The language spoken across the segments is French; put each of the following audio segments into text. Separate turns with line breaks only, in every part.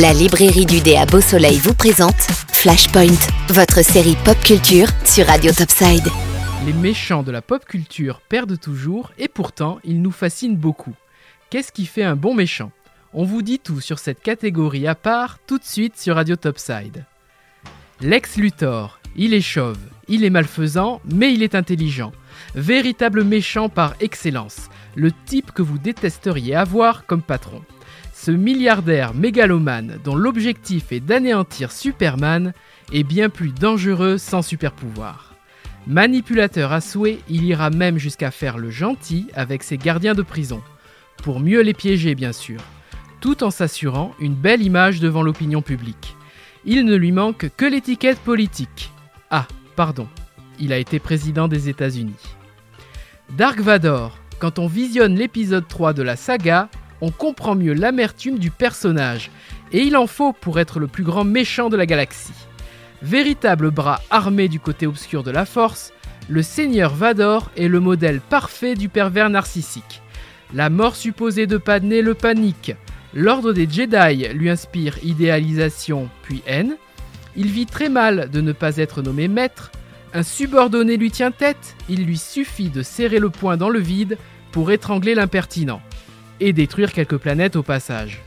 La librairie du dé à Beau Soleil vous présente Flashpoint, votre série pop culture sur Radio Topside.
Les méchants de la pop culture perdent toujours et pourtant ils nous fascinent beaucoup. Qu'est-ce qui fait un bon méchant? On vous dit tout sur cette catégorie à part tout de suite sur Radio Topside. Lex Luthor, il est chauve, il est malfaisant, mais il est intelligent. Véritable méchant par excellence, le type que vous détesteriez avoir comme patron. Ce milliardaire mégalomane dont l'objectif est d'anéantir Superman est bien plus dangereux sans super pouvoir. Manipulateur à souhait, il ira même jusqu'à faire le gentil avec ses gardiens de prison, pour mieux les piéger bien sûr, tout en s'assurant une belle image devant l'opinion publique. Il ne lui manque que l'étiquette politique. Ah, pardon, il a été président des États-Unis. Dark Vador, quand on visionne l'épisode 3 de la saga, on comprend mieux l'amertume du personnage, et il en faut pour être le plus grand méchant de la galaxie. Véritable bras armé du côté obscur de la force, le Seigneur Vador est le modèle parfait du pervers narcissique. La mort supposée de Padmé le panique, l'ordre des Jedi lui inspire idéalisation puis haine, il vit très mal de ne pas être nommé maître, un subordonné lui tient tête, il lui suffit de serrer le poing dans le vide pour étrangler l'impertinent et détruire quelques planètes au passage.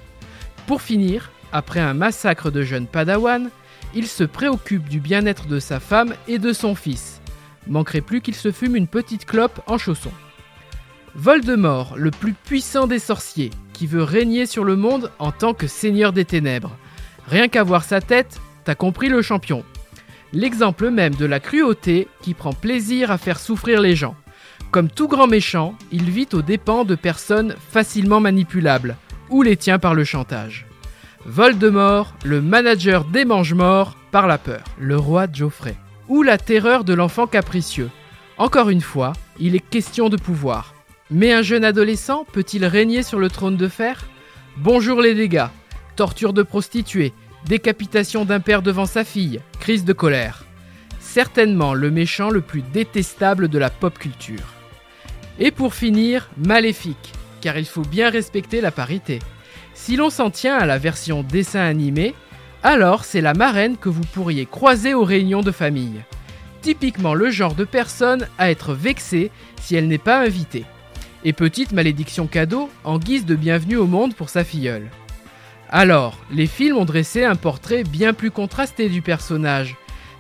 Pour finir, après un massacre de jeunes Padawan, il se préoccupe du bien-être de sa femme et de son fils. Manquerait plus qu'il se fume une petite clope en chaussons. Voldemort, le plus puissant des sorciers, qui veut régner sur le monde en tant que seigneur des ténèbres. Rien qu'à voir sa tête, t'as compris le champion. L'exemple même de la cruauté qui prend plaisir à faire souffrir les gens. Comme tout grand méchant, il vit aux dépens de personnes facilement manipulables, ou les tient par le chantage. Voldemort, le manager des mange-morts par la peur, le roi Geoffrey, ou la terreur de l'enfant capricieux. Encore une fois, il est question de pouvoir. Mais un jeune adolescent peut-il régner sur le trône de fer? Bonjour les dégâts, torture de prostituée, décapitation d'un père devant sa fille, crise de colère. Certainement le méchant le plus détestable de la pop culture. Et pour finir, Maléfique, car il faut bien respecter la parité. Si l'on s'en tient à la version dessin animé, alors c'est la marraine que vous pourriez croiser aux réunions de famille. Typiquement le genre de personne à être vexée si elle n'est pas invitée. Et petite malédiction cadeau en guise de bienvenue au monde pour sa filleule. Alors, les films ont dressé un portrait bien plus contrasté du personnage,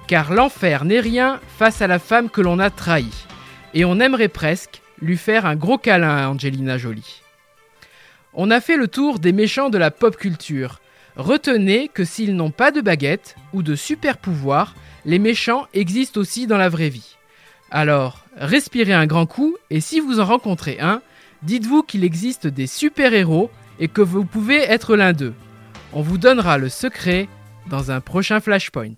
car l'enfer n'est rien face à la femme que l'on a trahie. Et on aimerait presque lui faire un gros câlin à Angelina Jolie. On a fait le tour des méchants de la pop culture. Retenez que s'ils n'ont pas de baguette ou de super pouvoir, les méchants existent aussi dans la vraie vie. Alors, respirez un grand coup et si vous en rencontrez un, dites-vous qu'il existe des super-héros et que vous pouvez être l'un d'eux. On vous donnera le secret dans un prochain Flashpoint.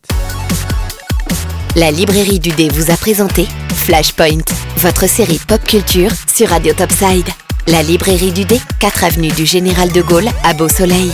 La librairie du dé vous a présenté Flashpoint, votre série pop culture sur Radio Topside. La librairie du dé, 4 avenue du Général de Gaulle à Beau Soleil.